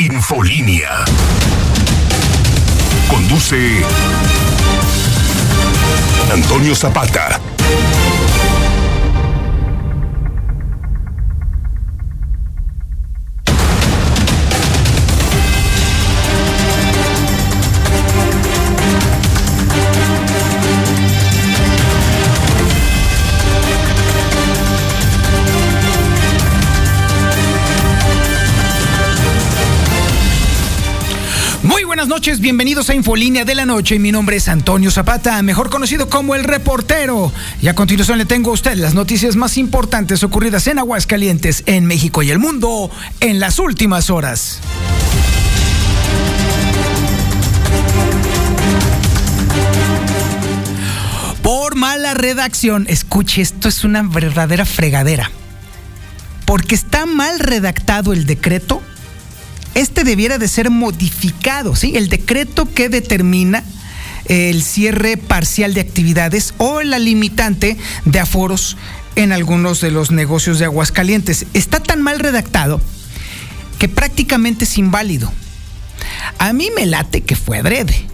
Infolínea. Conduce Antonio Zapata. Buenas noches, bienvenidos a Infolínea de la Noche. Mi nombre es Antonio Zapata, mejor conocido como el reportero. Y a continuación le tengo a usted las noticias más importantes ocurridas en Aguascalientes, en México y el mundo en las últimas horas. Por mala redacción, escuche, esto es una verdadera fregadera. Porque está mal redactado el decreto este debiera de ser modificado, ¿sí? El decreto que determina el cierre parcial de actividades o la limitante de aforos en algunos de los negocios de Aguascalientes. Está tan mal redactado que prácticamente es inválido. A mí me late que fue adrede.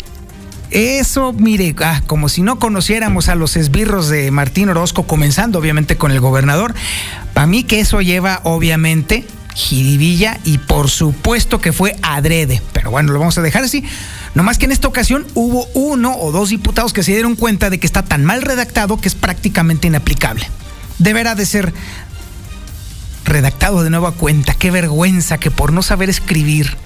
Eso, mire, ah, como si no conociéramos a los esbirros de Martín Orozco, comenzando obviamente con el gobernador. Para mí que eso lleva obviamente jiribilla y por supuesto que fue adrede. Pero bueno, lo vamos a dejar así. No más que en esta ocasión hubo uno o dos diputados que se dieron cuenta de que está tan mal redactado que es prácticamente inaplicable. Deberá de ser redactado de nueva cuenta. Qué vergüenza que por no saber escribir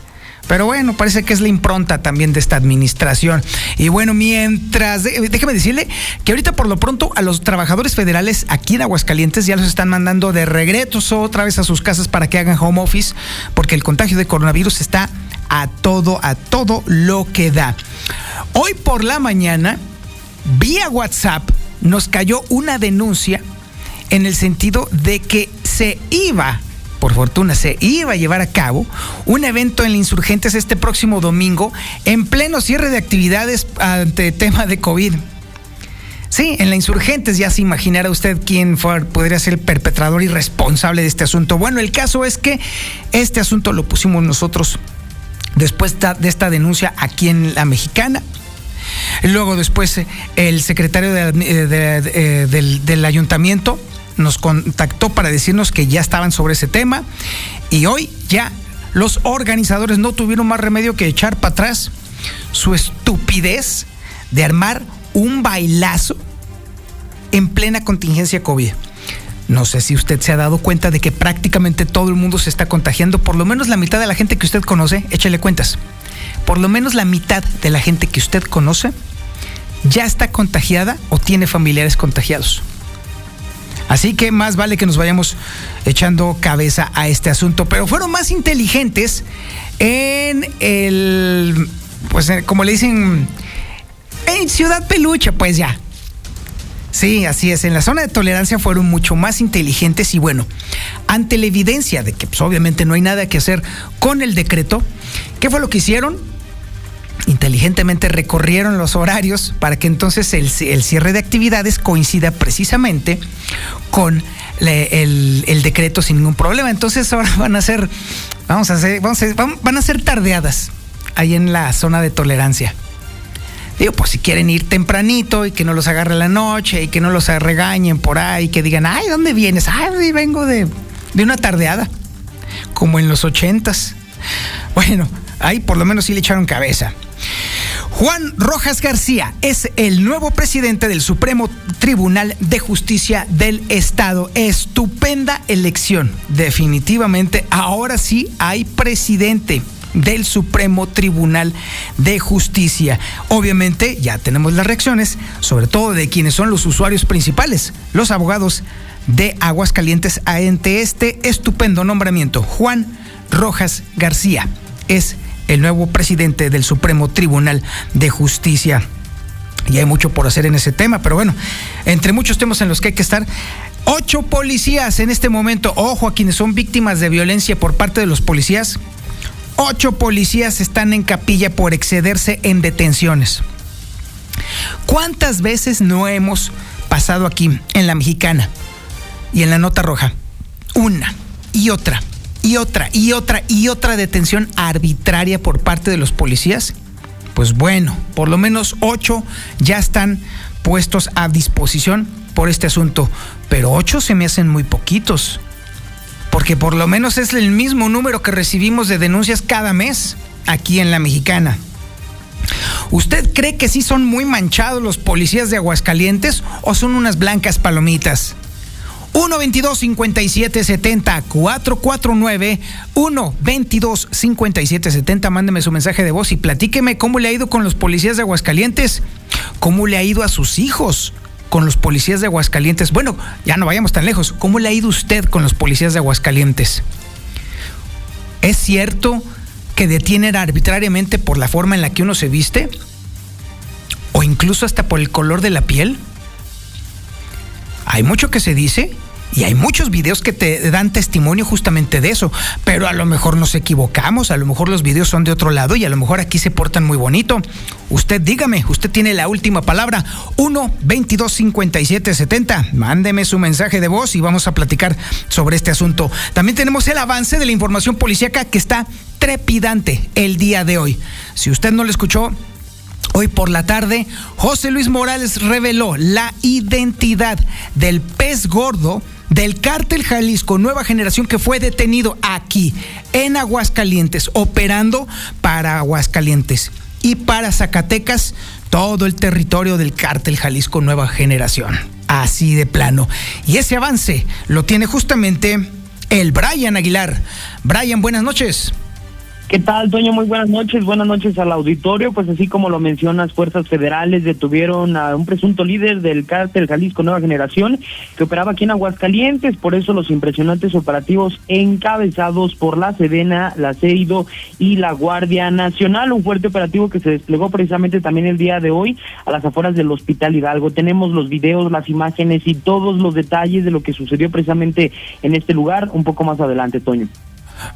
pero bueno, parece que es la impronta también de esta administración. Y bueno, mientras, déjeme decirle que ahorita por lo pronto a los trabajadores federales aquí en Aguascalientes ya los están mandando de regreso otra vez a sus casas para que hagan home office, porque el contagio de coronavirus está a todo, a todo lo que da. Hoy por la mañana, vía WhatsApp, nos cayó una denuncia en el sentido de que se iba por fortuna, se iba a llevar a cabo un evento en Insurgentes este próximo domingo en pleno cierre de actividades ante tema de COVID. Sí, en la Insurgentes ya se imaginará usted quién fue, podría ser el perpetrador y responsable de este asunto. Bueno, el caso es que este asunto lo pusimos nosotros después de esta denuncia aquí en La Mexicana. Luego después el secretario eh, del ayuntamiento nos contactó para decirnos que ya estaban sobre ese tema y hoy ya los organizadores no tuvieron más remedio que echar para atrás su estupidez de armar un bailazo en plena contingencia COVID. No sé si usted se ha dado cuenta de que prácticamente todo el mundo se está contagiando, por lo menos la mitad de la gente que usted conoce, échale cuentas, por lo menos la mitad de la gente que usted conoce ya está contagiada o tiene familiares contagiados. Así que más vale que nos vayamos echando cabeza a este asunto. Pero fueron más inteligentes en el, pues como le dicen, en Ciudad Peluche, pues ya. Sí, así es. En la zona de tolerancia fueron mucho más inteligentes y bueno, ante la evidencia de que pues, obviamente no hay nada que hacer con el decreto, ¿qué fue lo que hicieron? Inteligentemente recorrieron los horarios para que entonces el, cierre de actividades coincida precisamente con el, decreto sin ningún problema. Entonces ahora van a ser, vamos a hacer, vamos a, van a ser tardeadas ahí en la zona de tolerancia. Digo, pues si quieren ir tempranito y que no los agarre la noche y que no los regañen por ahí, que digan, ay, ¿dónde vienes? Ay, vengo de, de una tardeada, como en los ochentas. Bueno, ahí por lo menos sí le echaron cabeza. Juan Rojas García es el nuevo presidente del Supremo Tribunal de Justicia del Estado. Estupenda elección. Definitivamente, ahora sí hay presidente del Supremo Tribunal de Justicia. Obviamente ya tenemos las reacciones, sobre todo de quienes son los usuarios principales, los abogados de Aguascalientes ante este estupendo nombramiento. Juan Rojas García es el nuevo presidente del Supremo Tribunal de Justicia. Y hay mucho por hacer en ese tema, pero bueno, entre muchos temas en los que hay que estar, ocho policías en este momento, ojo a quienes son víctimas de violencia por parte de los policías, ocho policías están en capilla por excederse en detenciones. ¿Cuántas veces no hemos pasado aquí en la mexicana y en la nota roja? Una y otra y otra y otra y otra detención arbitraria por parte de los policías pues bueno, por lo menos ocho ya están puestos a disposición por este asunto, pero ocho se me hacen muy poquitos, porque por lo menos es el mismo número que recibimos de denuncias cada mes aquí en la mexicana. ¿Usted cree que sí son muy manchados los policías de Aguascalientes o son unas blancas palomitas? 122 5770 449 122 5770 mándeme su mensaje de voz y platíqueme cómo le ha ido con los policías de Aguascalientes, cómo le ha ido a sus hijos con los policías de Aguascalientes. Bueno, ya no vayamos tan lejos, ¿cómo le ha ido usted con los policías de Aguascalientes? ¿Es cierto que detienen arbitrariamente por la forma en la que uno se viste? ¿O incluso hasta por el color de la piel? Hay mucho que se dice y hay muchos videos que te dan testimonio justamente de eso, pero a lo mejor nos equivocamos, a lo mejor los videos son de otro lado y a lo mejor aquí se portan muy bonito. Usted dígame, usted tiene la última palabra, 1 22 57 70. Mándeme su mensaje de voz y vamos a platicar sobre este asunto. También tenemos el avance de la información policíaca que está trepidante el día de hoy. Si usted no lo escuchó, Hoy por la tarde, José Luis Morales reveló la identidad del pez gordo del cártel Jalisco Nueva Generación que fue detenido aquí en Aguascalientes, operando para Aguascalientes y para Zacatecas, todo el territorio del cártel Jalisco Nueva Generación. Así de plano. Y ese avance lo tiene justamente el Brian Aguilar. Brian, buenas noches. ¿Qué tal, Toño? Muy buenas noches. Buenas noches al auditorio. Pues así como lo mencionas, fuerzas federales detuvieron a un presunto líder del cártel Jalisco Nueva Generación que operaba aquí en Aguascalientes. Por eso los impresionantes operativos encabezados por la Sedena, la CEIDO y la Guardia Nacional. Un fuerte operativo que se desplegó precisamente también el día de hoy a las afueras del Hospital Hidalgo. Tenemos los videos, las imágenes y todos los detalles de lo que sucedió precisamente en este lugar un poco más adelante, Toño.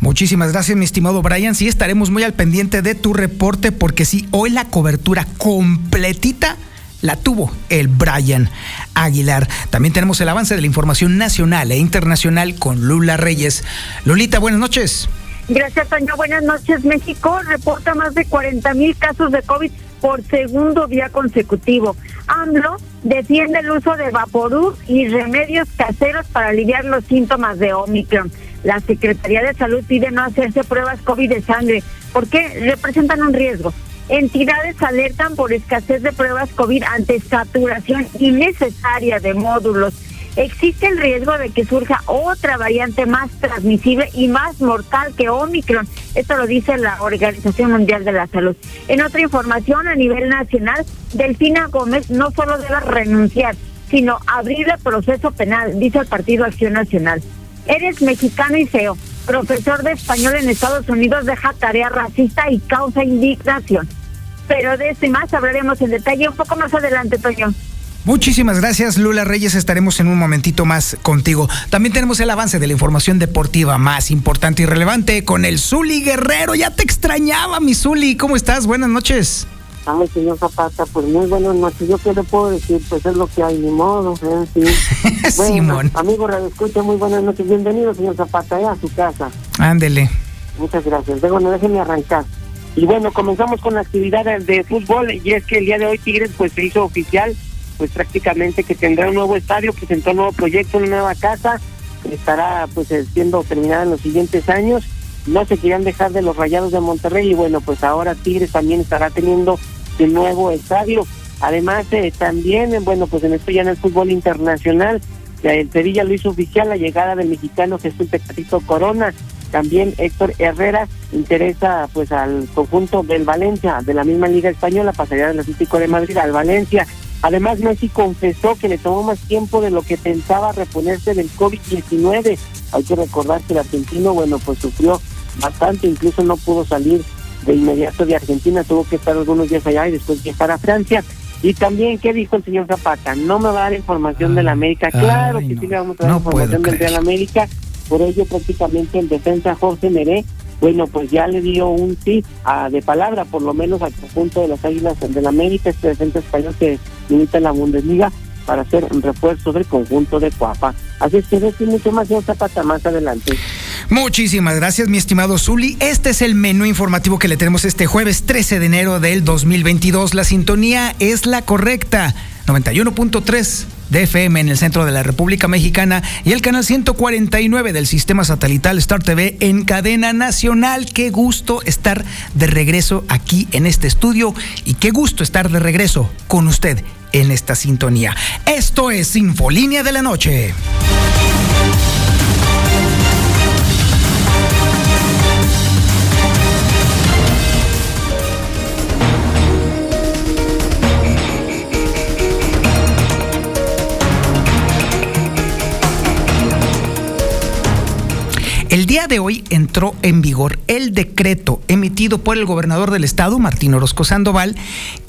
Muchísimas gracias, mi estimado Brian. Sí, estaremos muy al pendiente de tu reporte porque sí, hoy la cobertura completita la tuvo el Brian Aguilar. También tenemos el avance de la información nacional e internacional con Lula Reyes. Lulita, buenas noches. Gracias, Toño. Buenas noches. México reporta más de 40 mil casos de COVID por segundo día consecutivo. AMLO defiende el uso de Vaporub y remedios caseros para aliviar los síntomas de Omicron. La Secretaría de Salud pide no hacerse pruebas COVID de sangre porque representan un riesgo. Entidades alertan por escasez de pruebas COVID ante saturación innecesaria de módulos. Existe el riesgo de que surja otra variante más transmisible y más mortal que Omicron. Esto lo dice la Organización Mundial de la Salud. En otra información a nivel nacional, Delfina Gómez no solo debe renunciar, sino abrir el proceso penal, dice el Partido Acción Nacional. Eres mexicano y feo. Profesor de español en Estados Unidos deja tarea racista y causa indignación. Pero de esto y más hablaremos en detalle un poco más adelante, Toño. Muchísimas gracias, Lula Reyes. Estaremos en un momentito más contigo. También tenemos el avance de la información deportiva más importante y relevante con el Zuli Guerrero. Ya te extrañaba, mi Zuli. ¿Cómo estás? Buenas noches. Ay, señor Zapata, pues muy buenas noches. ¿Yo qué le puedo decir? Pues es lo que hay, ni modo. ¿eh? Sí. Simón. Amigo Radio Escucha, muy buenas noches. Bienvenido, señor Zapata, a su casa. Ándele. Muchas gracias. Bueno, déjenme arrancar. Y bueno, comenzamos con la actividad de fútbol y es que el día de hoy Tigres pues se hizo oficial, pues prácticamente que tendrá un nuevo estadio, presentó un nuevo proyecto, una nueva casa, estará pues siendo terminada en los siguientes años. No se querían dejar de los Rayados de Monterrey y bueno, pues ahora Tigres también estará teniendo de nuevo estadio. Además, eh, también, eh, bueno, pues en esto ya en el fútbol internacional, el Sevilla lo hizo oficial la llegada del mexicano Jesús Tecatito Corona. También Héctor Herrera interesa pues al conjunto del Valencia, de la misma Liga Española, pasaría del Atlético de Madrid al Valencia. Además, Messi confesó que le tomó más tiempo de lo que pensaba reponerse del COVID-19. Hay que recordar que el argentino, bueno, pues sufrió bastante, incluso no pudo salir de inmediato de Argentina, tuvo que estar algunos días allá y después viajar a Francia. Y también, ¿qué dijo el señor Zapata? No me va a dar información de la América. Claro que sí le vamos a dar información del Real América. Por ello, prácticamente el defensa Jorge Meré, bueno, pues ya le dio un sí a, de palabra, por lo menos al conjunto de las Águilas del América, este defensa español que limita la Bundesliga, para hacer un refuerzo del conjunto de Cuapa. Así es que decir mucho más, señor Zapata, más adelante. Muchísimas gracias, mi estimado Zuli. Este es el menú informativo que le tenemos este jueves 13 de enero del 2022. La sintonía es la correcta. 91.3 de FM en el centro de la República Mexicana y el canal 149 del sistema satelital Star TV en cadena nacional. Qué gusto estar de regreso aquí en este estudio y qué gusto estar de regreso con usted en esta sintonía. Esto es Infolínea de la Noche. De hoy entró en vigor el decreto emitido por el gobernador del estado, Martín Orozco Sandoval,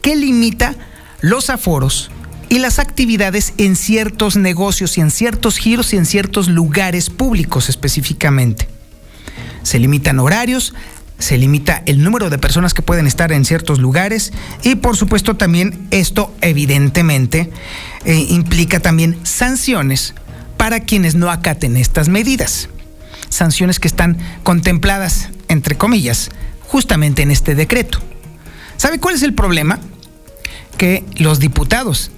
que limita los aforos y las actividades en ciertos negocios y en ciertos giros y en ciertos lugares públicos específicamente. Se limitan horarios, se limita el número de personas que pueden estar en ciertos lugares y por supuesto también esto evidentemente eh, implica también sanciones para quienes no acaten estas medidas sanciones que están contempladas, entre comillas, justamente en este decreto. ¿Sabe cuál es el problema? Que los diputados,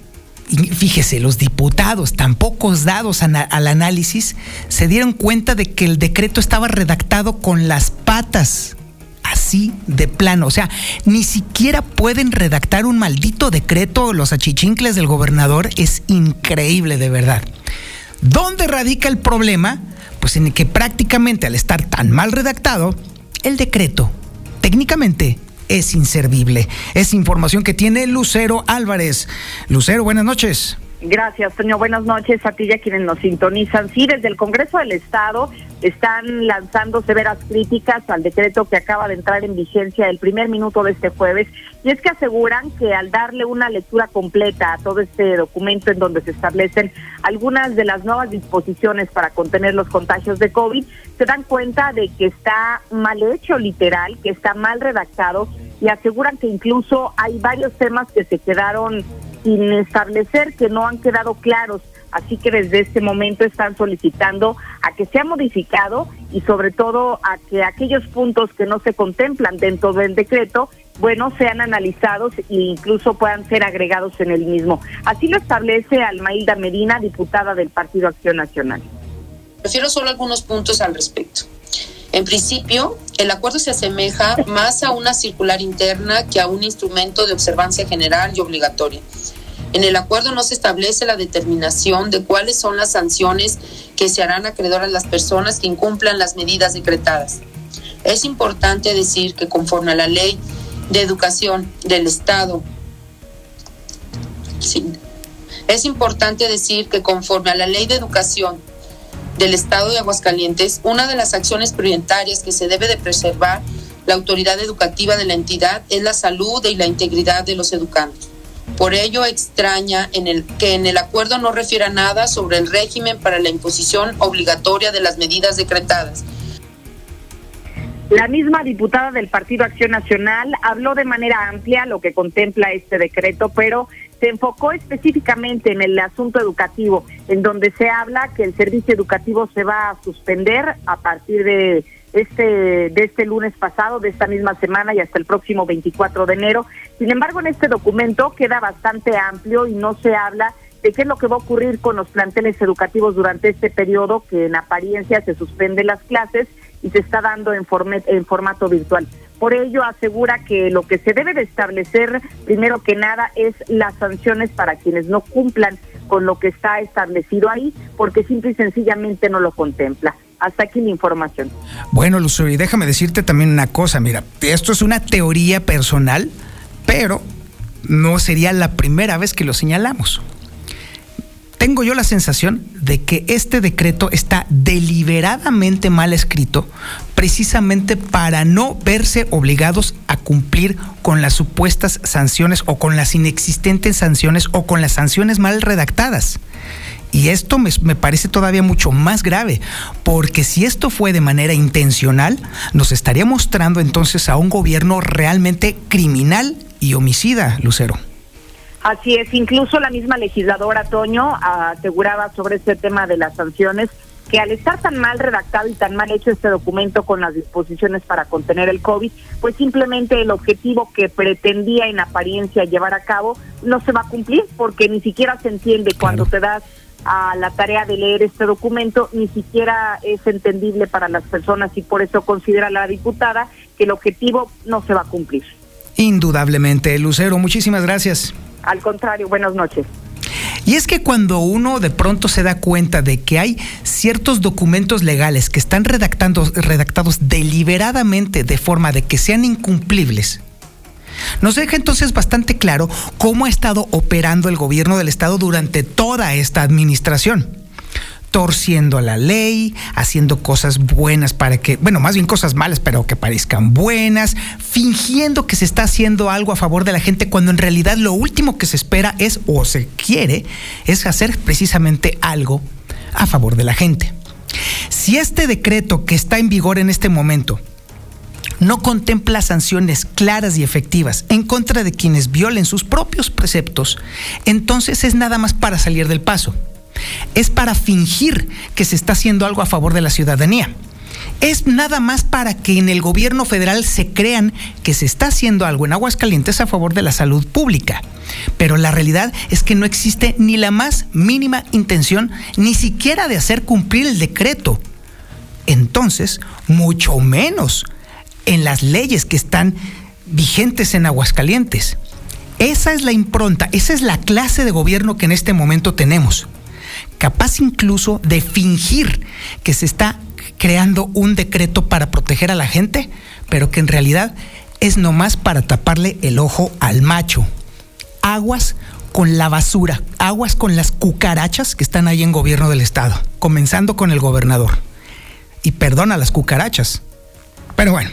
y fíjese, los diputados, tan pocos dados al análisis, se dieron cuenta de que el decreto estaba redactado con las patas así de plano. O sea, ni siquiera pueden redactar un maldito decreto los achichincles del gobernador. Es increíble, de verdad. ¿Dónde radica el problema? Pues en que prácticamente al estar tan mal redactado, el decreto técnicamente es inservible. Es información que tiene Lucero Álvarez. Lucero, buenas noches. Gracias, Toño. Buenas noches a ti y a quienes nos sintonizan. Sí, desde el Congreso del Estado están lanzando severas críticas al decreto que acaba de entrar en vigencia el primer minuto de este jueves. Y es que aseguran que al darle una lectura completa a todo este documento en donde se establecen algunas de las nuevas disposiciones para contener los contagios de COVID, se dan cuenta de que está mal hecho literal, que está mal redactado y aseguran que incluso hay varios temas que se quedaron sin establecer, que no han quedado claros. Así que desde este momento están solicitando a que sea modificado y sobre todo a que aquellos puntos que no se contemplan dentro del decreto, bueno, sean analizados e incluso puedan ser agregados en el mismo. Así lo establece Almailda Medina, diputada del Partido Acción Nacional. Prefiero solo algunos puntos al respecto. En principio, el acuerdo se asemeja más a una circular interna que a un instrumento de observancia general y obligatoria. En el acuerdo no se establece la determinación de cuáles son las sanciones que se harán acreedor a las personas que incumplan las medidas decretadas. Es importante decir que conforme a la ley de educación del Estado, es importante decir que conforme a la ley de educación del Estado de Aguascalientes, una de las acciones prioritarias que se debe de preservar la autoridad educativa de la entidad es la salud y la integridad de los educandos. Por ello extraña en el, que en el acuerdo no refiera nada sobre el régimen para la imposición obligatoria de las medidas decretadas. La misma diputada del Partido Acción Nacional habló de manera amplia lo que contempla este decreto, pero se enfocó específicamente en el asunto educativo, en donde se habla que el servicio educativo se va a suspender a partir de este de este lunes pasado, de esta misma semana y hasta el próximo 24 de enero. Sin embargo, en este documento queda bastante amplio y no se habla de qué es lo que va a ocurrir con los planteles educativos durante este periodo que en apariencia se suspenden las clases y se está dando en, en formato virtual. Por ello asegura que lo que se debe de establecer primero que nada es las sanciones para quienes no cumplan con lo que está establecido ahí, porque simple y sencillamente no lo contempla. Hasta aquí la información. Bueno, Lucero, y déjame decirte también una cosa, mira, esto es una teoría personal, pero no sería la primera vez que lo señalamos tengo yo la sensación de que este decreto está deliberadamente mal escrito precisamente para no verse obligados a cumplir con las supuestas sanciones o con las inexistentes sanciones o con las sanciones mal redactadas. Y esto me, me, parece todavía mucho más grave, porque si esto fue de manera intencional, nos estaría mostrando entonces a un gobierno realmente criminal y homicida, Lucero. Así es, incluso la misma legisladora Toño aseguraba sobre este tema de las sanciones que al estar tan mal redactado y tan mal hecho este documento con las disposiciones para contener el COVID, pues simplemente el objetivo que pretendía en apariencia llevar a cabo no se va a cumplir porque ni siquiera se entiende cuando te das a la tarea de leer este documento, ni siquiera es entendible para las personas y por eso considera la diputada que el objetivo no se va a cumplir. Indudablemente, Lucero, muchísimas gracias. Al contrario, buenas noches. Y es que cuando uno de pronto se da cuenta de que hay ciertos documentos legales que están redactando, redactados deliberadamente de forma de que sean incumplibles, nos deja entonces bastante claro cómo ha estado operando el gobierno del Estado durante toda esta administración torciendo la ley, haciendo cosas buenas para que, bueno, más bien cosas malas, pero que parezcan buenas, fingiendo que se está haciendo algo a favor de la gente cuando en realidad lo último que se espera es o se quiere es hacer precisamente algo a favor de la gente. Si este decreto que está en vigor en este momento no contempla sanciones claras y efectivas en contra de quienes violen sus propios preceptos, entonces es nada más para salir del paso es para fingir que se está haciendo algo a favor de la ciudadanía. Es nada más para que en el gobierno federal se crean que se está haciendo algo en Aguascalientes a favor de la salud pública. Pero la realidad es que no existe ni la más mínima intención ni siquiera de hacer cumplir el decreto. Entonces, mucho menos en las leyes que están vigentes en Aguascalientes. Esa es la impronta, esa es la clase de gobierno que en este momento tenemos capaz incluso de fingir que se está creando un decreto para proteger a la gente, pero que en realidad es nomás para taparle el ojo al macho. Aguas con la basura, aguas con las cucarachas que están ahí en gobierno del estado, comenzando con el gobernador. Y perdona las cucarachas. Pero bueno,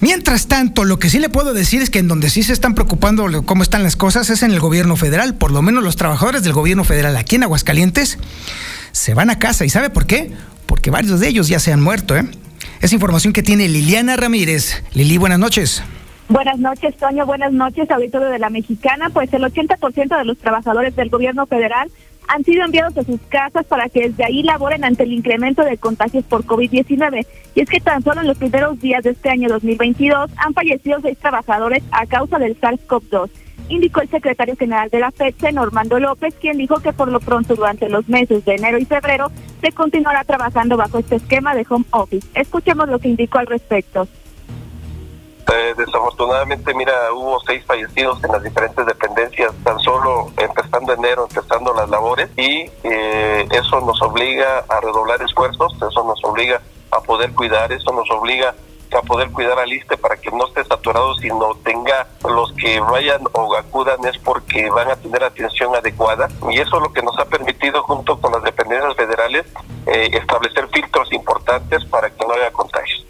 Mientras tanto, lo que sí le puedo decir es que en donde sí se están preocupando cómo están las cosas es en el gobierno federal. Por lo menos los trabajadores del gobierno federal aquí en Aguascalientes se van a casa. ¿Y sabe por qué? Porque varios de ellos ya se han muerto. ¿eh? Es información que tiene Liliana Ramírez. Lili, buenas noches. Buenas noches, Toño. Buenas noches, auditorio de la Mexicana. Pues el 80% de los trabajadores del gobierno federal han sido enviados a sus casas para que desde ahí laboren ante el incremento de contagios por COVID-19. Y es que tan solo en los primeros días de este año 2022 han fallecido seis trabajadores a causa del SARS-CoV-2 indicó el secretario general de la FED, Normando López, quien dijo que por lo pronto durante los meses de enero y febrero se continuará trabajando bajo este esquema de home office. Escuchemos lo que indicó al respecto. Eh, desafortunadamente, mira, hubo seis fallecidos en las diferentes dependencias, tan solo empezando enero, empezando las labores, y eh, eso nos obliga a redoblar esfuerzos, eso nos obliga a poder cuidar, eso nos obliga a poder cuidar al ISTE para que no esté saturado, sino tenga los que vayan o acudan es porque van a tener atención adecuada y eso es lo que nos ha permitido junto con las dependencias federales eh, establecer filtros importantes para que no haya contagios.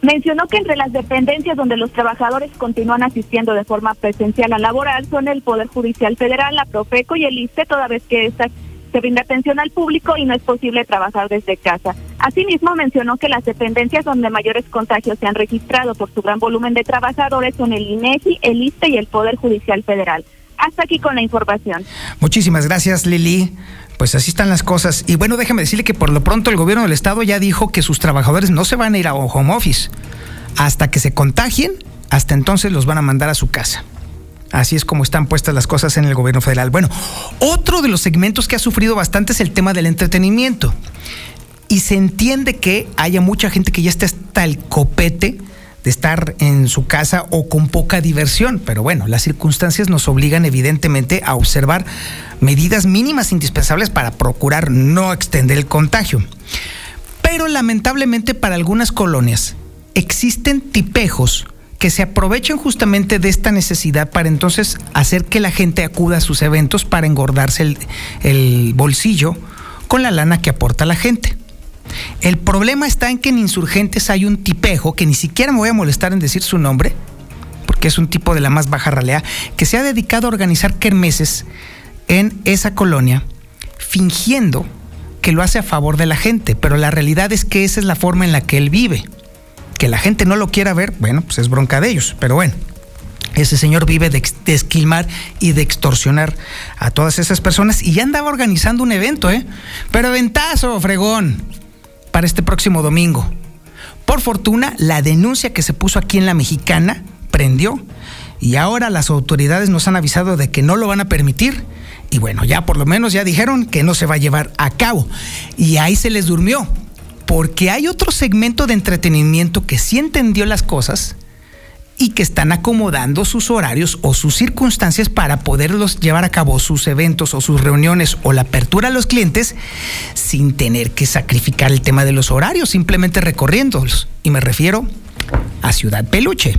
Mencionó que entre las dependencias donde los trabajadores continúan asistiendo de forma presencial a laboral son el Poder Judicial Federal, la Profeco y el ISTE, toda vez que esta se brinda atención al público y no es posible trabajar desde casa. Asimismo, mencionó que las dependencias donde mayores contagios se han registrado por su gran volumen de trabajadores son el INEGI, el ISTE y el Poder Judicial Federal. Hasta aquí con la información. Muchísimas gracias, Lili. Pues así están las cosas. Y bueno, déjame decirle que por lo pronto el gobierno del estado ya dijo que sus trabajadores no se van a ir a home office. Hasta que se contagien, hasta entonces los van a mandar a su casa. Así es como están puestas las cosas en el gobierno federal. Bueno, otro de los segmentos que ha sufrido bastante es el tema del entretenimiento. Y se entiende que haya mucha gente que ya está hasta el copete estar en su casa o con poca diversión. Pero bueno, las circunstancias nos obligan evidentemente a observar medidas mínimas indispensables para procurar no extender el contagio. Pero lamentablemente para algunas colonias existen tipejos que se aprovechen justamente de esta necesidad para entonces hacer que la gente acuda a sus eventos para engordarse el bolsillo con la lana que aporta la gente. El problema está en que en Insurgentes hay un tipejo, que ni siquiera me voy a molestar en decir su nombre, porque es un tipo de la más baja realidad, que se ha dedicado a organizar kermeses en esa colonia, fingiendo que lo hace a favor de la gente, pero la realidad es que esa es la forma en la que él vive. Que la gente no lo quiera ver, bueno, pues es bronca de ellos, pero bueno. Ese señor vive de, de, esquilmar y de extorsionar a todas esas personas y ya andaba organizando un evento, ¿eh? Pero ventazo, fregón para este próximo domingo. Por fortuna, la denuncia que se puso aquí en la mexicana prendió y ahora las autoridades nos han avisado de que no lo van a permitir. Y bueno, ya por lo menos ya dijeron que no se va a llevar a cabo. Y ahí se les durmió. Porque hay otro segmento de entretenimiento que sí entendió las cosas y que están acomodando sus horarios o sus circunstancias para poderlos llevar a cabo sus eventos o sus reuniones o la apertura a los clientes sin tener que sacrificar el tema de los horarios, simplemente recorriéndolos. Y me refiero a Ciudad Peluche.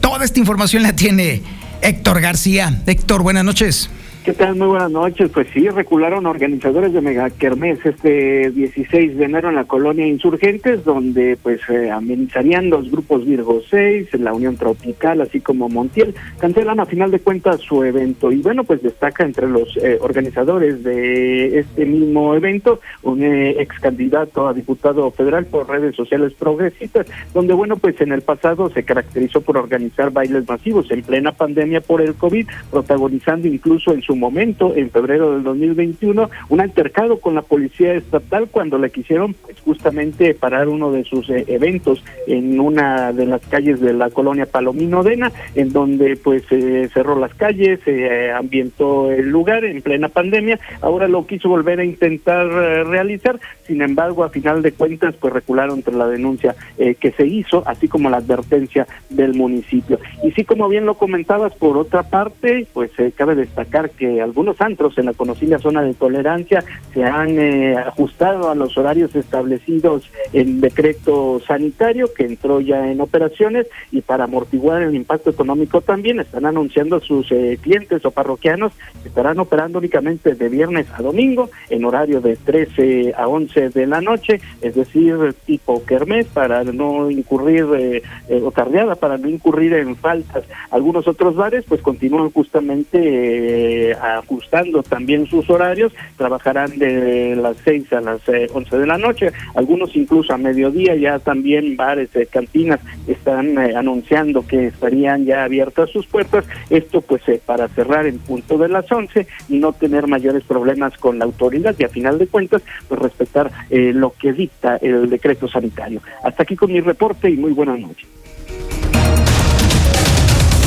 Toda esta información la tiene Héctor García. Héctor, buenas noches. ¿Qué tal? Muy buenas noches. Pues sí, recularon organizadores de Mega Kermés este 16 de enero en la colonia Insurgentes, donde pues eh, amenizarían los grupos Virgo 6, la Unión Tropical, así como Montiel. Cancelan a final de cuentas su evento. Y bueno, pues destaca entre los eh, organizadores de este mismo evento un eh, ex candidato a diputado federal por redes sociales progresistas, donde bueno, pues en el pasado se caracterizó por organizar bailes masivos en plena pandemia por el COVID, protagonizando incluso en su momento, en febrero del 2021, un altercado con la policía estatal cuando le quisieron pues, justamente parar uno de sus eh, eventos en una de las calles de la colonia Palomino Dena, en donde pues eh, cerró las calles, se eh, ambientó el lugar en plena pandemia, ahora lo quiso volver a intentar eh, realizar, sin embargo, a final de cuentas, pues recularon entre la denuncia que se hizo, así como la advertencia del municipio. Y sí, como bien lo comentabas, por otra parte, pues eh, cabe destacar que algunos antros en la conocida zona de tolerancia se han eh, ajustado a los horarios establecidos en decreto sanitario que entró ya en operaciones y para amortiguar el impacto económico también están anunciando a sus eh, clientes o parroquianos que estarán operando únicamente de viernes a domingo en horario de 13 a 11 de la noche, es decir, tipo kermés para no incurrir eh, eh, o tardeada para no incurrir en faltas. Algunos otros bares pues continúan justamente eh, ajustando también sus horarios, trabajarán de las 6 a las eh, 11 de la noche, algunos incluso a mediodía ya también bares, eh, cantinas están eh, anunciando que estarían ya abiertas sus puertas, esto pues eh, para cerrar en punto de las 11 y no tener mayores problemas con la autoridad y a final de cuentas pues respetar eh, lo que dicta el decreto sanitario. Hasta aquí con mi reporte y muy buenas noches.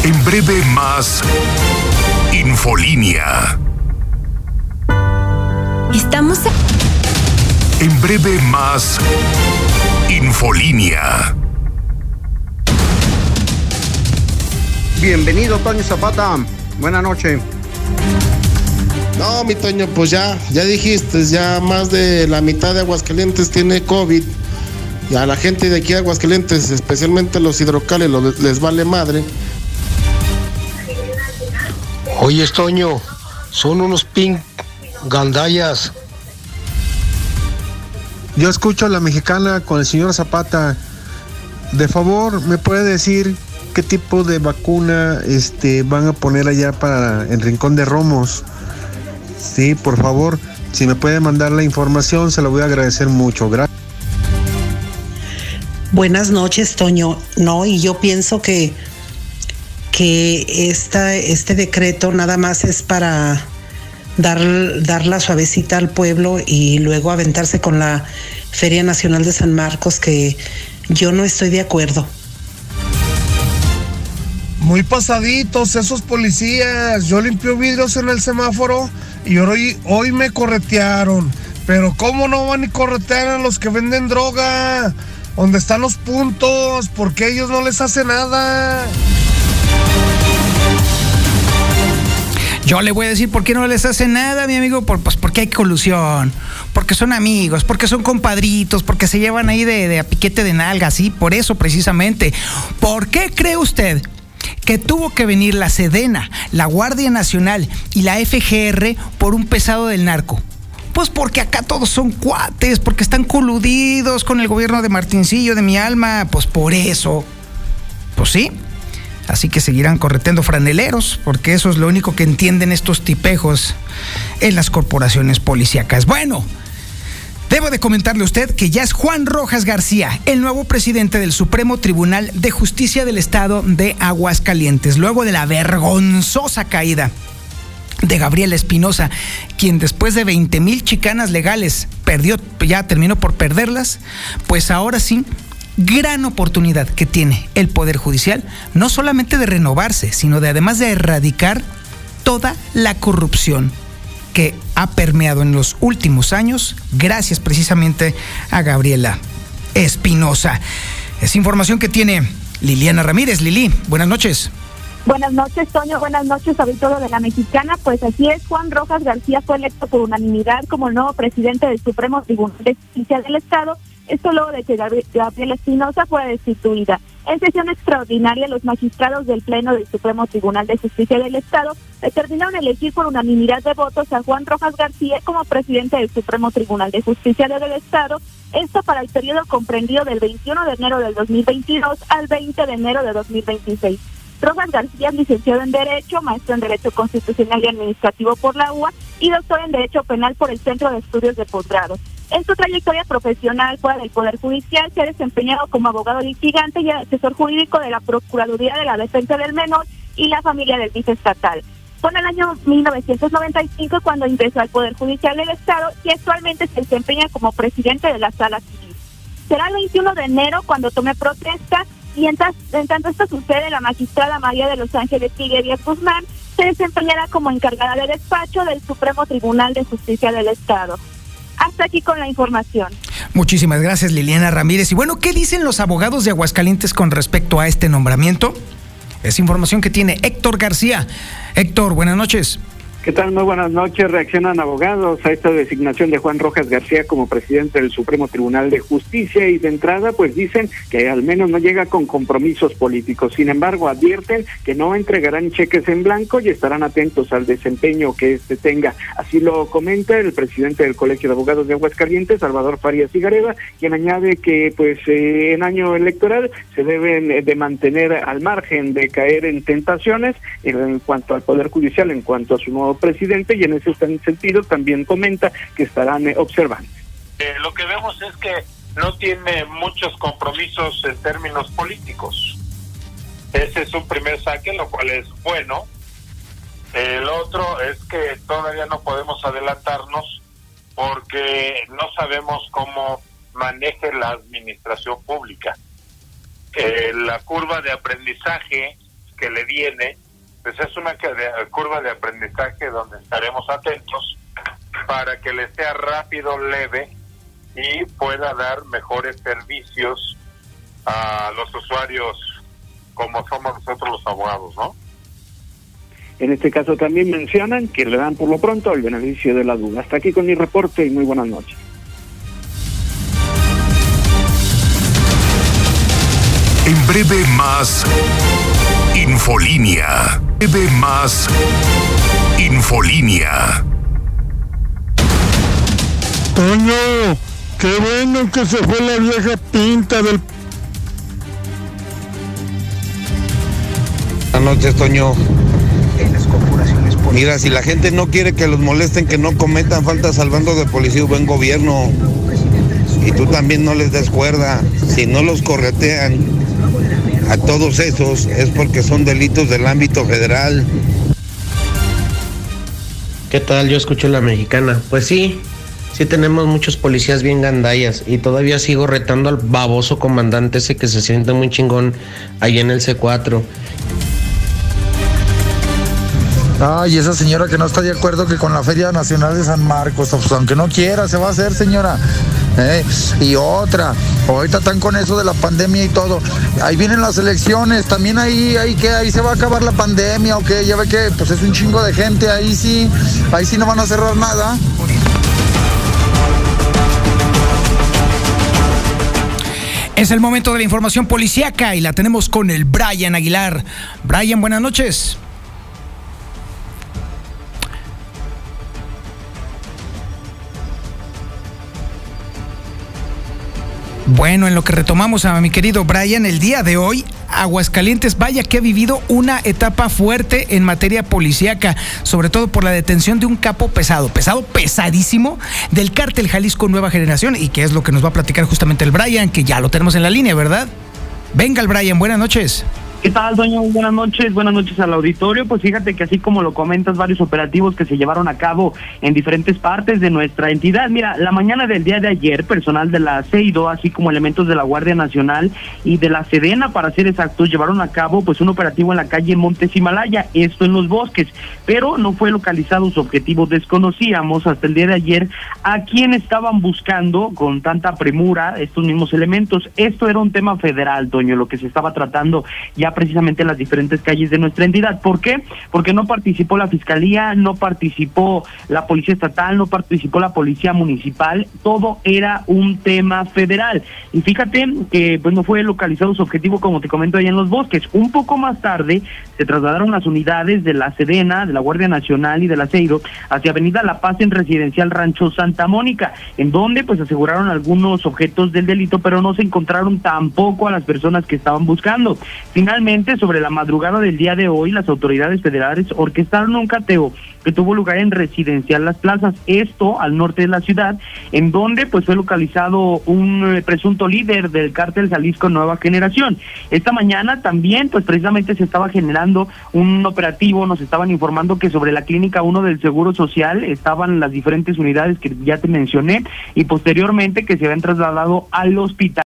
En breve más Infolínea. Estamos En breve más Infolínea. Bienvenido, Toño Zapata. Buenas noches. No, mi Toño, pues ya, ya dijiste, ya más de la mitad de Aguascalientes tiene COVID. Y a la gente de aquí de Aguascalientes, especialmente los hidrocales, les vale madre. Oye, Toño, son unos pink gandallas. Yo escucho a la mexicana con el señor Zapata. De favor, ¿me puede decir qué tipo de vacuna este, van a poner allá para el Rincón de Romos? Sí, por favor, si me puede mandar la información, se lo voy a agradecer mucho. Gracias. Buenas noches, Toño. No, y yo pienso que, que este decreto nada más es para dar, dar la suavecita al pueblo y luego aventarse con la Feria Nacional de San Marcos, que yo no estoy de acuerdo. Muy pasaditos esos policías. Yo limpio vidrios en el semáforo y hoy, hoy me corretearon. Pero ¿cómo no van y corretear a los que venden droga? ¿Dónde están los puntos? Porque ellos no les hace nada. Yo le voy a decir por qué no les hace nada, mi amigo, por, pues porque hay colusión, porque son amigos, porque son compadritos, porque se llevan ahí de, de a piquete de nalga, sí, por eso precisamente. ¿Por qué cree usted que tuvo que venir la Sedena, la Guardia Nacional y la FGR por un pesado del narco? Pues porque acá todos son cuates, porque están coludidos con el gobierno de Martincillo, de mi alma, pues por eso. Pues sí. Así que seguirán correteando franeleros, porque eso es lo único que entienden estos tipejos en las corporaciones policíacas. Bueno, debo de comentarle a usted que ya es Juan Rojas García, el nuevo presidente del Supremo Tribunal de Justicia del Estado de Aguascalientes, luego de la vergonzosa caída de Gabriela Espinosa, quien después de 20 mil chicanas legales perdió, ya terminó por perderlas, pues ahora sí gran oportunidad que tiene el Poder Judicial, no solamente de renovarse, sino de además de erradicar toda la corrupción que ha permeado en los últimos años, gracias precisamente a Gabriela Espinosa. Es información que tiene Liliana Ramírez. Lili, buenas noches. Buenas noches, Toño. Buenas noches, auditorio de la Mexicana. Pues así es, Juan Rojas García fue electo por unanimidad como el nuevo presidente del Supremo Tribunal de Justicia del Estado esto luego de que Gabriela Espinosa fue destituida. En sesión extraordinaria, los magistrados del Pleno del Supremo Tribunal de Justicia del Estado determinaron elegir por unanimidad de votos a Juan Rojas García como presidente del Supremo Tribunal de Justicia del Estado, esto para el periodo comprendido del 21 de enero del 2022 al 20 de enero de 2026. Rojas García licenciado en Derecho, maestro en Derecho Constitucional y Administrativo por la UA y doctor en Derecho Penal por el Centro de Estudios de Posgrado. En su trayectoria profesional fuera del Poder Judicial se ha desempeñado como abogado litigante y asesor jurídico de la Procuraduría de la Defensa del Menor y la familia del viceestatal. Fue en el año 1995 cuando ingresó al Poder Judicial del Estado y actualmente se desempeña como presidente de la Sala Civil. Será el 21 de enero cuando tome protesta y en, tanto esto sucede, la magistrada María de Los Ángeles Figueres Guzmán se desempeñará como encargada de despacho del Supremo Tribunal de Justicia del Estado. Hasta aquí con la información. Muchísimas gracias, Liliana Ramírez. Y bueno, ¿qué dicen los abogados de Aguascalientes con respecto a este nombramiento? Es información que tiene Héctor García. Héctor, buenas noches. ¿Qué tal? Muy buenas noches. Reaccionan abogados a esta designación de Juan Rojas García como presidente del Supremo Tribunal de Justicia y de entrada pues dicen que al menos no llega con compromisos políticos. Sin embargo, advierten que no entregarán cheques en blanco y estarán atentos al desempeño que éste tenga. Así lo comenta el presidente del Colegio de Abogados de Aguascalientes, Salvador Farías Igareva, quien añade que pues eh, en año electoral se deben eh, de mantener al margen de caer en tentaciones en cuanto al Poder Judicial, en cuanto a su nuevo presidente y en ese sentido también comenta que estarán eh, observando. Eh, lo que vemos es que no tiene muchos compromisos en términos políticos. Ese es un primer saque, lo cual es bueno. El otro es que todavía no podemos adelantarnos porque no sabemos cómo maneje la administración pública. Eh, la curva de aprendizaje que le viene pues es una curva de aprendizaje donde estaremos atentos para que le sea rápido, leve y pueda dar mejores servicios a los usuarios como somos nosotros los abogados, ¿no? En este caso también mencionan que le dan por lo pronto el beneficio de la duda. Hasta aquí con mi reporte y muy buenas noches. En breve más Infolínea. Bebe más Infolínea. Toño, qué bueno que se fue la vieja pinta del... Buenas noches, Toño. Mira, si la gente no quiere que los molesten, que no cometan faltas salvando de policía buen gobierno. Y tú también no les des cuerda. Si no los corretean, a todos esos es porque son delitos del ámbito federal. ¿Qué tal? Yo escucho la mexicana. Pues sí, sí tenemos muchos policías bien gandallas y todavía sigo retando al baboso comandante ese que se siente muy chingón ahí en el C4. Ay, esa señora que no está de acuerdo que con la Feria Nacional de San Marcos, pues aunque no quiera, se va a hacer, señora. ¿Eh? Y otra, ahorita están con eso de la pandemia y todo. Ahí vienen las elecciones, también ahí, ahí que ahí se va a acabar la pandemia, o qué, ya ve que pues es un chingo de gente, ahí sí, ahí sí no van a cerrar nada. Es el momento de la información policíaca y la tenemos con el Brian Aguilar. Brian, buenas noches. Bueno, en lo que retomamos a mi querido Brian, el día de hoy, Aguascalientes, vaya que ha vivido una etapa fuerte en materia policíaca, sobre todo por la detención de un capo pesado, pesado, pesadísimo, del cártel Jalisco Nueva Generación, y que es lo que nos va a platicar justamente el Brian, que ya lo tenemos en la línea, ¿verdad? Venga el Brian, buenas noches. ¿Qué tal, doña? Buenas noches, buenas noches al auditorio. Pues fíjate que así como lo comentas, varios operativos que se llevaron a cabo en diferentes partes de nuestra entidad. Mira, la mañana del día de ayer, personal de la CEIDO, así como elementos de la Guardia Nacional y de la Sedena, para ser exactos, llevaron a cabo pues un operativo en la calle Montes Himalaya, esto en los bosques, pero no fue localizado su objetivo. Desconocíamos hasta el día de ayer a quién estaban buscando con tanta premura estos mismos elementos. Esto era un tema federal, Toño, lo que se estaba tratando ya precisamente en las diferentes calles de nuestra entidad. ¿Por qué? Porque no participó la Fiscalía, no participó la Policía Estatal, no participó la Policía Municipal, todo era un tema federal. Y fíjate que pues no fue localizado su objetivo, como te comento, allá en los bosques. Un poco más tarde se trasladaron las unidades de la Sedena, de la Guardia Nacional y de la Ceiro hacia Avenida La Paz en Residencial Rancho Santa Mónica, en donde pues aseguraron algunos objetos del delito, pero no se encontraron tampoco a las personas que estaban buscando. Finalmente, sobre la madrugada del día de hoy, las autoridades federales orquestaron un cateo que tuvo lugar en Residencial Las Plazas, esto al norte de la ciudad, en donde pues fue localizado un eh, presunto líder del cártel Jalisco Nueva Generación. Esta mañana también pues precisamente se estaba generando un operativo, nos estaban informando que sobre la clínica 1 del Seguro Social estaban las diferentes unidades que ya te mencioné y posteriormente que se habían trasladado al hospital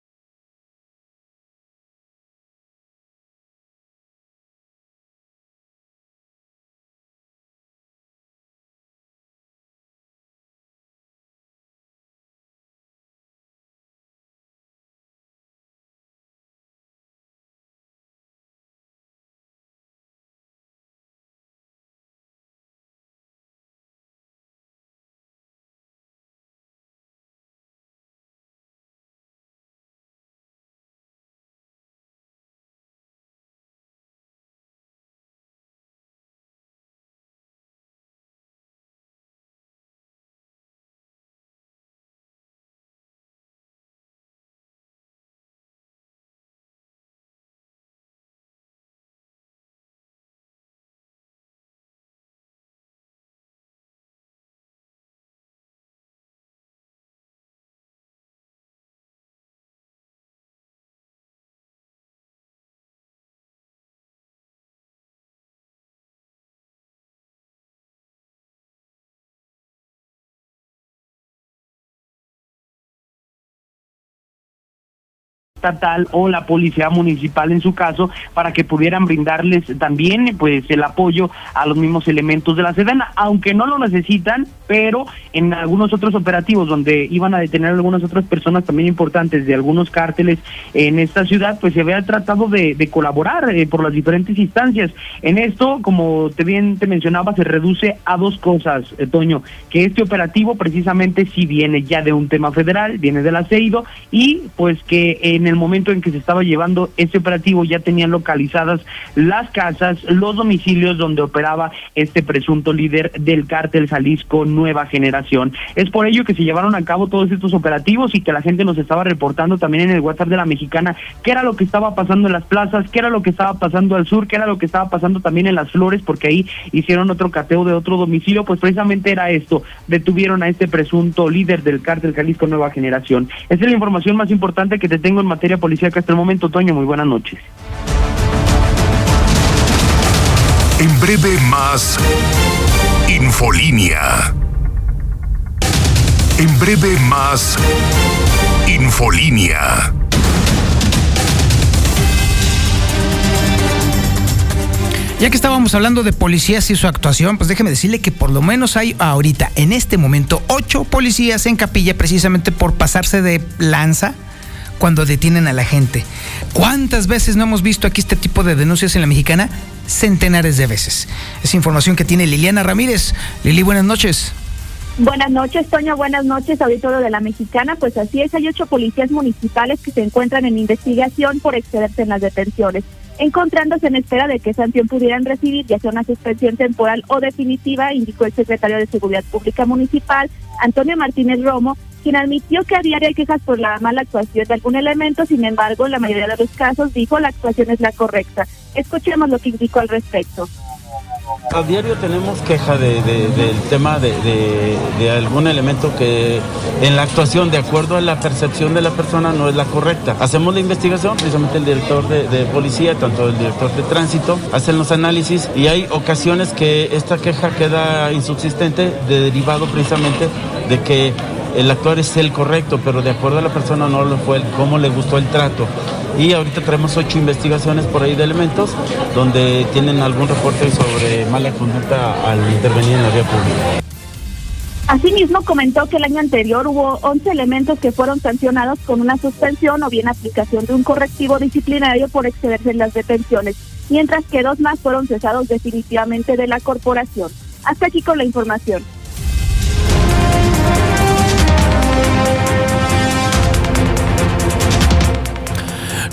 estatal o la policía municipal en su caso para que pudieran brindarles también pues el apoyo a los mismos elementos de la Sedena, aunque no lo necesitan, pero en algunos otros operativos donde iban a detener a algunas otras personas también importantes de algunos cárteles en esta ciudad, pues se había tratado de, colaborar eh, por las diferentes instancias. En esto, como te bien te mencionaba, se reduce a dos cosas, eh, Toño, que este operativo precisamente sí viene ya de un tema federal, viene del aceido y pues que en el el momento en que se estaba llevando este operativo ya tenían localizadas las casas, los domicilios donde operaba este presunto líder del cártel Jalisco Nueva Generación. Es por ello que se llevaron a cabo todos estos operativos y que la gente nos estaba reportando también en el WhatsApp de la mexicana qué era lo que estaba pasando en las plazas, qué era lo que estaba pasando al sur, qué era lo que estaba pasando también en las flores, porque ahí hicieron otro cateo de otro domicilio, pues precisamente era esto, detuvieron a este presunto líder del cártel Jalisco Nueva Generación. Esa es la información más importante que te tengo en materia materia policíaca hasta el momento. Toño, muy buenas noches. En breve más Infolínea. En breve más Infolínea. Ya que estábamos hablando de policías y su actuación, pues déjeme decirle que por lo menos hay ahorita, en este momento, ocho policías en capilla precisamente por pasarse de lanza cuando detienen a la gente. ¿Cuántas veces no hemos visto aquí este tipo de denuncias en la mexicana? Centenares de veces. Es información que tiene Liliana Ramírez. Lili, buenas noches. Buenas noches, Toño. Buenas noches, auditorio de la Mexicana. Pues así es, hay ocho policías municipales que se encuentran en investigación por excederse en las detenciones encontrándose en espera de que sanción pudieran recibir ya sea una suspensión temporal o definitiva, indicó el secretario de Seguridad Pública Municipal, Antonio Martínez Romo, quien admitió que a diario hay quejas por la mala actuación de algún elemento, sin embargo, la mayoría de los casos dijo la actuación es la correcta. Escuchemos lo que indicó al respecto. A diario tenemos queja de, del tema de, algún elemento que en la actuación, de acuerdo a la percepción de la persona, no es la correcta. Hacemos la investigación, precisamente el director de, policía, tanto el director de tránsito, hacen los análisis y hay ocasiones que esta queja queda insubsistente, derivado precisamente de que el actuar es el correcto, pero de acuerdo a la persona no lo fue, cómo le gustó el trato. Y ahorita tenemos ocho investigaciones por ahí de elementos donde tienen algún reporte sobre mala conducta al intervenir en la vía pública. Asimismo, comentó que el año anterior hubo 11 elementos que fueron sancionados con una suspensión o bien aplicación de un correctivo disciplinario por excederse en las detenciones, mientras que dos más fueron cesados definitivamente de la corporación. Hasta aquí con la información.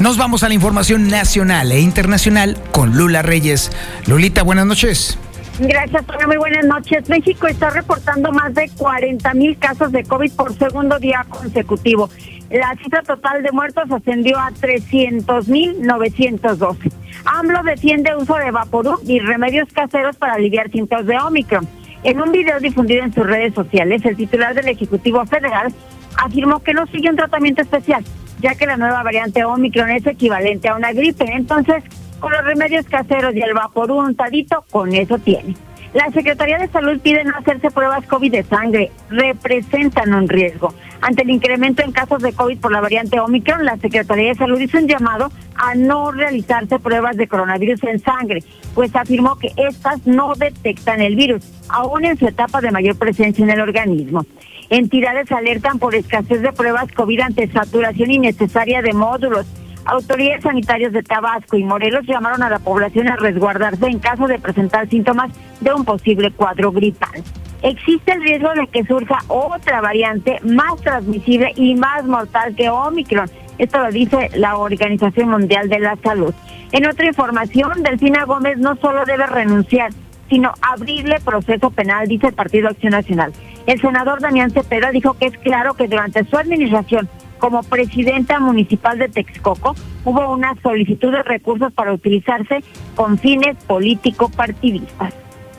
Nos vamos a la información nacional e internacional con Lula Reyes. Lulita, buenas noches. Gracias, Toño. Muy buenas noches. México está reportando más de 40 mil casos de COVID por segundo día consecutivo. La cifra total de muertos ascendió a 300 mil 912. AMLO defiende uso de Vaporub y remedios caseros para aliviar síntomas de Omicron. En un video difundido en sus redes sociales, el titular del Ejecutivo Federal afirmó que no sigue un tratamiento especial, ya que la nueva variante Omicron es equivalente a una gripe. Entonces, con los remedios caseros y el vapor untadito, con eso tiene. La Secretaría de Salud pide no hacerse pruebas COVID de sangre, representan un riesgo. Ante el incremento en casos de COVID por la variante Omicron, la Secretaría de Salud hizo un llamado a no realizarse pruebas de coronavirus en sangre, pues afirmó que estas no detectan el virus, aún en su etapa de mayor presencia en el organismo. Entidades alertan por escasez de pruebas COVID ante saturación innecesaria de módulos. Autoridades sanitarias de Tabasco y Morelos llamaron a la población a resguardarse en caso de presentar síntomas de un posible cuadro gripal. Existe el riesgo de que surja otra variante más transmisible y más mortal que Omicron. Esto lo dice la Organización Mundial de la Salud. En otra información, Delfina Gómez no solo debe renunciar, sino abrirle proceso penal, dice el Partido Acción Nacional. El senador Damián Cepeda dijo que es claro que durante su administración como presidenta municipal de Texcoco hubo una solicitud de recursos para utilizarse con fines político-partidistas.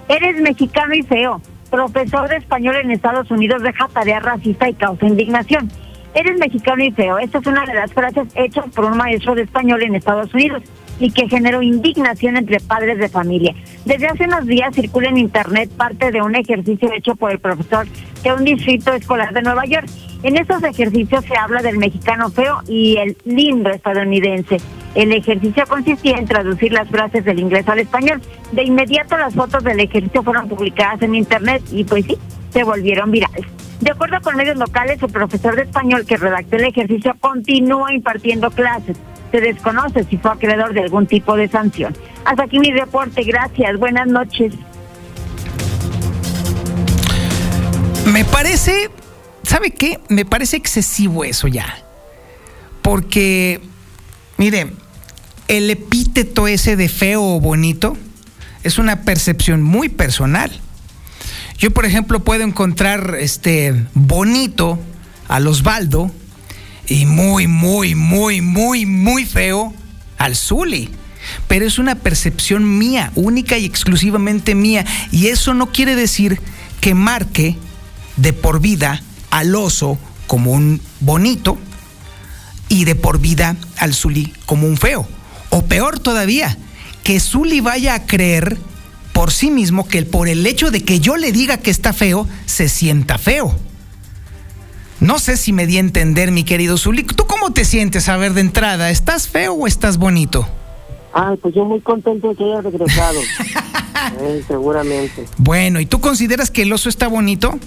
Eres mexicano y feo. Profesor de español en Estados Unidos deja tarea racista y causa indignación. Eres mexicano y feo. Esta es una de las frases hechas por un maestro de español en Estados Unidos y que generó indignación entre padres de familia. Desde hace unos días circula en Internet parte de un ejercicio hecho por el profesor de un distrito escolar de Nueva York. En estos ejercicios se habla del mexicano feo y el lindo estadounidense. El ejercicio consistía en traducir las frases del inglés al español. De inmediato las fotos del ejercicio fueron publicadas en Internet y pues sí, se volvieron virales. De acuerdo con medios locales, el profesor de español que redactó el ejercicio continúa impartiendo clases se desconoce si fue acreedor de algún tipo de sanción. Hasta aquí mi reporte, gracias, buenas noches. Me parece, ¿sabe qué? Me parece excesivo eso ya. Porque, mire, el epíteto ese de feo o bonito es una percepción muy personal. Yo, por ejemplo, puedo encontrar este bonito a Osvaldo y muy, muy, muy, muy, muy feo al Zuli. Pero es una percepción mía, única y exclusivamente mía. Y eso no quiere decir que marque de por vida al oso como un bonito y de por vida al Zuli como un feo. O peor todavía, que Zuli vaya a creer por sí mismo que por el hecho de que yo le diga que está feo, se sienta feo. No sé si me di a entender, mi querido Zuli. ¿Tú cómo te sientes a ver de entrada? ¿Estás feo o estás bonito? Ay, pues yo muy contento de que haya regresado. Eh, seguramente. Bueno, ¿y tú consideras que el oso está bonito?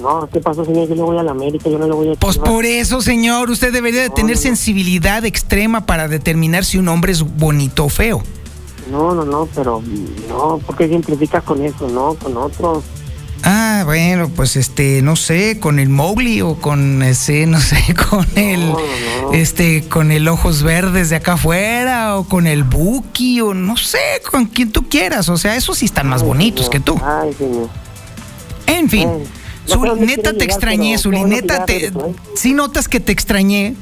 No, ¿qué pasó, señor? Yo no voy a la América, yo no le voy a... Pues por eso, señor, usted debería de tener sensibilidad extrema para determinar si un hombre es bonito o feo. No, no, no, pero no, porque simplificas con eso, no, con otros. Ah, bueno, pues este, no sé, con el Mowgli o con ese, no sé, con el, este, con el ojos verdes de acá afuera o con el Buki o no sé, con quien tú quieras. O sea, esos sí están más bonitos que tú. Ay, señor. En fin, Ay, no Zuli, neta te llegar, extrañé, Zuli, neta te, regresó, ¿eh? sí notas que te extrañé.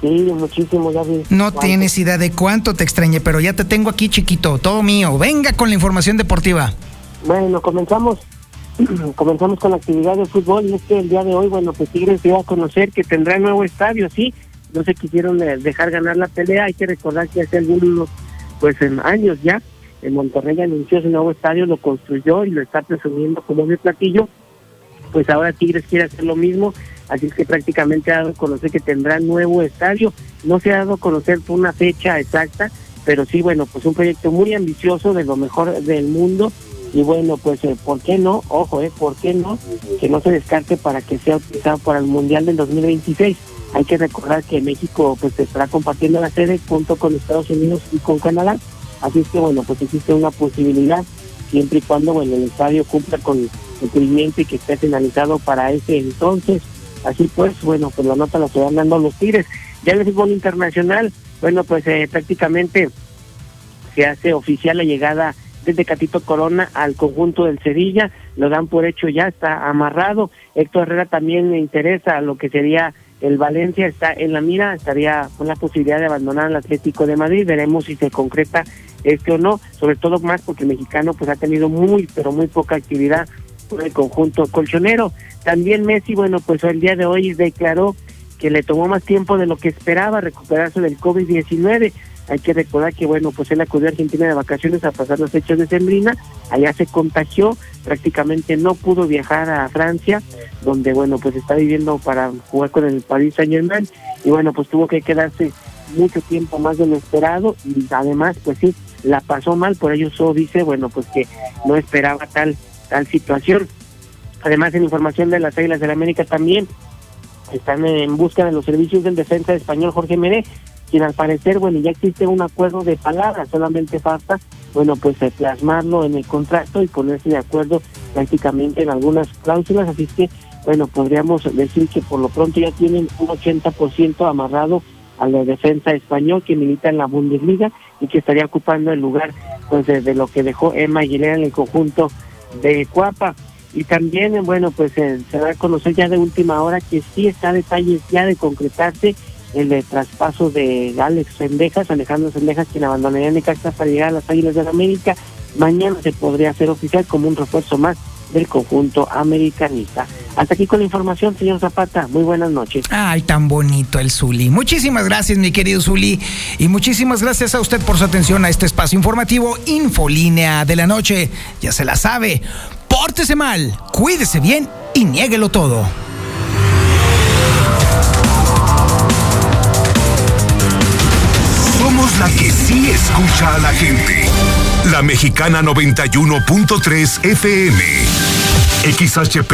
Sí, muchísimo, ya vi. No ¿Cuánto? tienes idea de cuánto te extrañé, pero ya te tengo aquí chiquito, todo mío. Venga con la información deportiva. Bueno, comenzamos comenzamos con la actividad de fútbol y es que el día de hoy, bueno, pues Tigres dio a conocer que tendrá nuevo estadio, sí, no se quisieron eh, dejar ganar la pelea, hay que recordar que hace algunos pues en años ya, en Monterrey anunció ese nuevo estadio, lo construyó y lo está presumiendo como de platillo, pues ahora Tigres quiere hacer lo mismo, así es que prácticamente ha dado a conocer que tendrá nuevo estadio, no se ha dado a conocer una fecha exacta, pero sí, bueno, pues un proyecto muy ambicioso de lo mejor del mundo y bueno, pues eh, ¿por qué no? Ojo, eh, ¿por qué no? Que no se descarte para que sea utilizado para el Mundial del 2026. Hay que recordar que México pues estará compartiendo la sede junto con Estados Unidos y con Canadá, así es que bueno, pues existe una posibilidad siempre y cuando bueno el estadio cumpla con el requerimiento y que esté finalizado para ese entonces. Así pues, bueno, pues la nota la están dando los Tigres. Ya en el fútbol internacional, bueno, pues eh, prácticamente se hace oficial la llegada desde Catito Corona al conjunto del Sevilla, lo dan por hecho ya, está amarrado. Héctor Herrera también le interesa lo que sería el Valencia, está en la mira, estaría con la posibilidad de abandonar al Atlético de Madrid, veremos si se concreta este o no, sobre todo más porque el mexicano pues ha tenido muy, pero muy poca actividad con el conjunto colchonero. También Messi, bueno, pues el día de hoy declaró que le tomó más tiempo de lo que esperaba recuperarse del COVID-19. Hay que recordar que, bueno, pues él acudió a Argentina de vacaciones a pasar las fechas de Sembrina, allá se contagió, prácticamente no pudo viajar a Francia, donde, bueno, pues está viviendo para jugar con el Paris Saint Germain, y bueno, pues tuvo que quedarse mucho tiempo más de lo esperado, y además, pues sí, la pasó mal, por ello eso dice, bueno, pues que no esperaba tal, tal situación. Además, en información de las Águilas de la América también, están en busca de los servicios del defensa español Jorge Meré, quien al parecer, bueno, ya existe un acuerdo de palabras, solamente falta, bueno, pues eh, plasmarlo en el contrato y ponerse de acuerdo prácticamente en algunas cláusulas, así que, bueno, podríamos decir que por lo pronto ya tienen un 80% amarrado a la defensa español que milita en la Bundesliga y que estaría ocupando el lugar pues de, lo que dejó Emma Aguilera en el conjunto de Cuapa. Y también, bueno, pues eh, se va a conocer ya de última hora que sí está detalles ya de concretarse el de traspaso de Alex Sendejas, Alejandro Sendejas, quien abandonaría Necaxa para llegar a las Águilas de la América. Mañana se podría hacer oficial como un refuerzo más del conjunto americanista. Hasta aquí con la información, señor Zapata. Muy buenas noches. Ay, tan bonito el Zuli. Muchísimas gracias, mi querido Zuli. Y muchísimas gracias a usted por su atención a este espacio informativo Infolínea de la Noche. Ya se la sabe. Pórtese mal, cuídese bien y niéguelo todo. La que sí escucha a la gente. La Mexicana 91.3 FM. XHP